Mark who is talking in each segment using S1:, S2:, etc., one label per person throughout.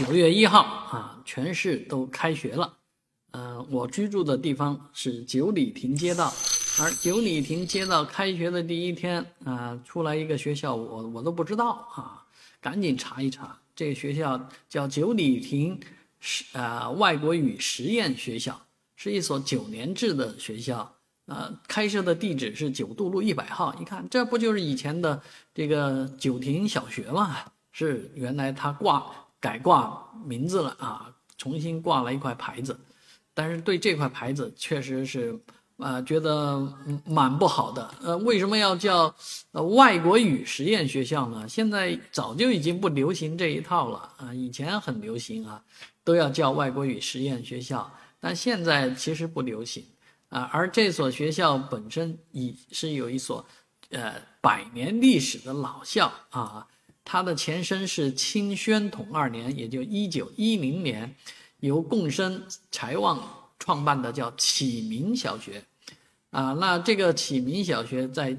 S1: 九月一号啊，全市都开学了。嗯，我居住的地方是九里亭街道，而九里亭街道开学的第一天啊，出来一个学校，我我都不知道啊，赶紧查一查，这个学校叫九里亭实啊外国语实验学校，是一所九年制的学校。呃，开设的地址是九渡路一百号，一看这不就是以前的这个九亭小学吗？是原来他挂改挂名字了啊，重新挂了一块牌子，但是对这块牌子确实是，呃，觉得蛮不好的。呃，为什么要叫呃外国语实验学校呢？现在早就已经不流行这一套了啊，以前很流行啊，都要叫外国语实验学校，但现在其实不流行。啊，而这所学校本身已是有一所，呃，百年历史的老校啊。它的前身是清宣统二年，也就一九一零年，由贡生柴旺创办的叫启明小学。啊，那这个启明小学在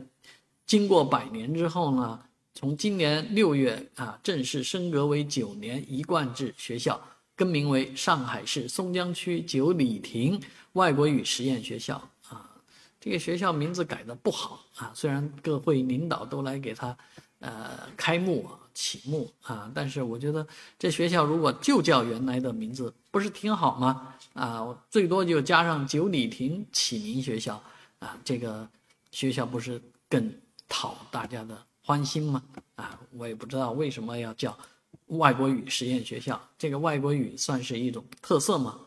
S1: 经过百年之后呢，从今年六月啊，正式升格为九年一贯制学校，更名为上海市松江区九里亭。外国语实验学校啊，这个学校名字改的不好啊。虽然各会领导都来给他，呃，开幕启幕啊，但是我觉得这学校如果就叫原来的名字，不是挺好吗？啊，最多就加上九里亭启明学校啊，这个学校不是更讨大家的欢心吗？啊，我也不知道为什么要叫外国语实验学校，这个外国语算是一种特色吗？